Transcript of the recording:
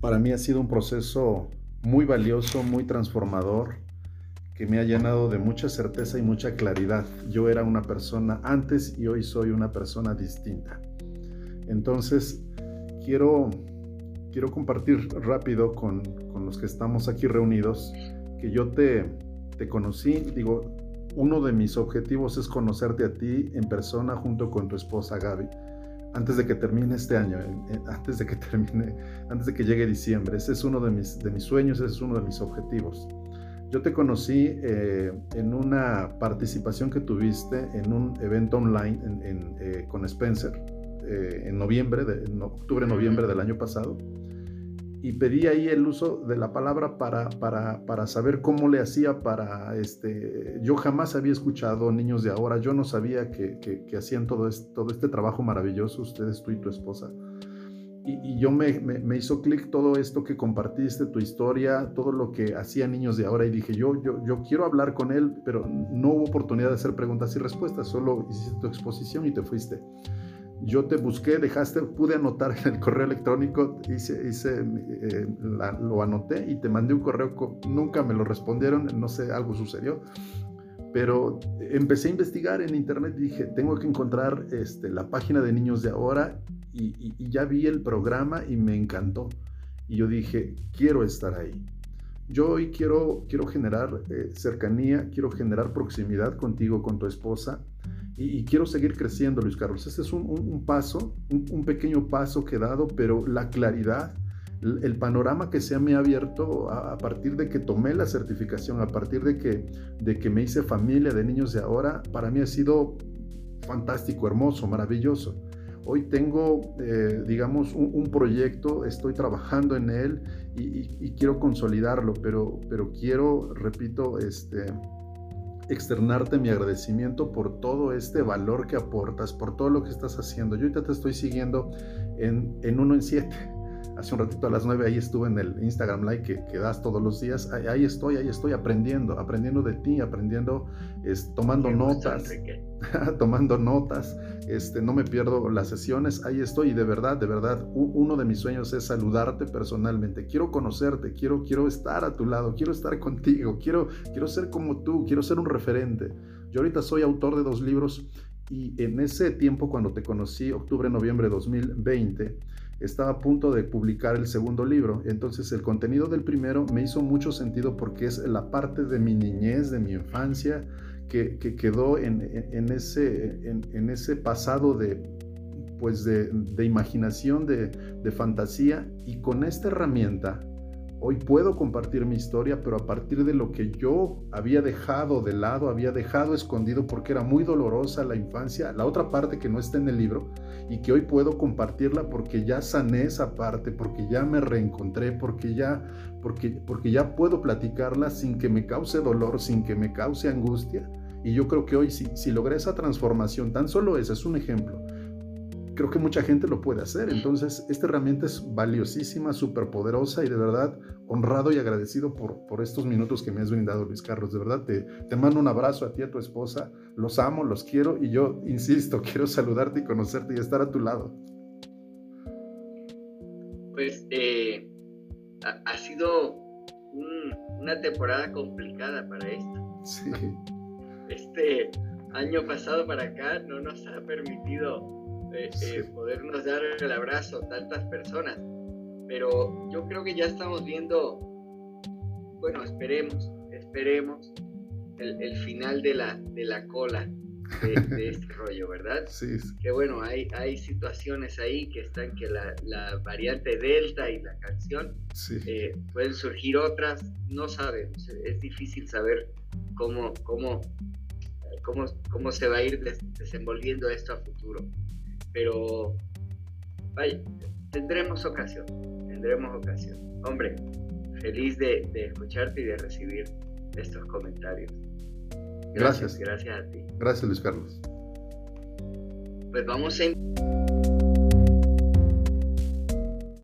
Para mí ha sido un proceso muy valioso, muy transformador, que me ha llenado de mucha certeza y mucha claridad. Yo era una persona antes y hoy soy una persona distinta. Entonces, quiero, quiero compartir rápido con, con los que estamos aquí reunidos que yo te, te conocí, digo, uno de mis objetivos es conocerte a ti en persona junto con tu esposa Gaby antes de que termine este año, antes de que termine, antes de que llegue diciembre. Ese es uno de mis, de mis sueños, ese es uno de mis objetivos. Yo te conocí eh, en una participación que tuviste en un evento online eh, con Spencer eh, en noviembre, de, en octubre, noviembre del año pasado y pedí ahí el uso de la palabra para, para, para, saber cómo le hacía para, este, yo jamás había escuchado niños de ahora, yo no sabía que, que, hacían todo este, todo este trabajo maravilloso, ustedes, tú y tu esposa. Y, y yo me, me, hizo clic todo esto que compartiste, tu historia, todo lo que hacían niños de ahora y dije, yo, yo, yo quiero hablar con él, pero no hubo oportunidad de hacer preguntas y respuestas, solo hiciste tu exposición y te fuiste yo te busqué, dejaste, pude anotar en el correo electrónico, hice, hice eh, lo anoté y te mandé un correo, nunca me lo respondieron, no sé, algo sucedió, pero empecé a investigar en internet y dije, tengo que encontrar este, la página de niños de ahora y, ya vi el programa y me encantó. Y yo dije, quiero estar ahí. Yo hoy quiero, quiero generar eh, cercanía, quiero generar proximidad contigo, con tu esposa y, quiero seguir creciendo, Luis Carlos. Este es un, paso, un, pequeño paso que he dado, pero la claridad, el, panorama que se me ha abierto a, partir de que tomé la certificación, a partir de que, de que me hice familia de niños de ahora, para mí ha sido fantástico, hermoso, maravilloso. Hoy tengo, eh, digamos, un, proyecto, estoy trabajando en él y, y, quiero consolidarlo, pero, pero quiero, repito, este, externarte mi agradecimiento por todo este valor que aportas, por todo lo que estás haciendo. Yo ahorita te estoy siguiendo en, en uno en siete hace un ratito a las 9 ahí estuve en el Instagram Live que, das todos los días. Ahí, estoy, ahí estoy aprendiendo, aprendiendo de ti, aprendiendo, es, tomando notas, tomando notas. Este, no me pierdo las sesiones, ahí estoy y de verdad, de verdad, uno de mis sueños es saludarte personalmente. Quiero conocerte, quiero, quiero estar a tu lado, quiero estar contigo, quiero, quiero ser como tú, quiero ser un referente. Yo ahorita soy autor de dos libros y en ese tiempo cuando te conocí, octubre, noviembre de 2020, estaba a punto de publicar el segundo libro. Entonces el contenido del primero me hizo mucho sentido porque es la parte de mi niñez, de mi infancia, que, quedó en, ese, pasado de, pues imaginación, de fantasía. Y con esta herramienta Hoy puedo compartir mi historia, pero a partir de lo que yo había dejado de lado, había dejado escondido porque era muy dolorosa la infancia, la otra parte que no está en el libro, y que hoy puedo compartirla porque ya sané esa parte, porque ya me reencontré, porque ya, porque, porque ya puedo platicarla sin que me cause dolor, sin que me cause angustia. Y yo creo que hoy si, si logré esa transformación, tan solo ese es un ejemplo, creo que mucha gente lo puede hacer. Entonces, esta herramienta es valiosísima, súper poderosa y de verdad honrado y agradecido por, por estos minutos que me has brindado, Luis Carlos. De verdad, te, te mando un abrazo a ti, a tu esposa. Los amo, los quiero y yo, insisto, quiero saludarte y conocerte y estar a tu lado. Pues eh, ha, sido una temporada complicada para esto. Sí. Este año pasado para acá no nos ha permitido eh, podernos dar el abrazo a tantas personas. Pero yo creo que ya estamos viendo, bueno, esperemos, esperemos el, final de la, de la cola de, este rollo, ¿verdad? Sí. Que bueno, hay, hay situaciones ahí que están que la, la variante Delta y la canción, eh, pueden surgir otras, no sabemos, es difícil saber cómo, cómo, cómo, cómo se va a ir desenvolviendo esto a futuro pero vaya, tendremos ocasión, tendremos ocasión. Hombre, feliz de, escucharte y de recibir estos comentarios. Gracias. Gracias a ti. Gracias, Luis Carlos. Pues vamos a...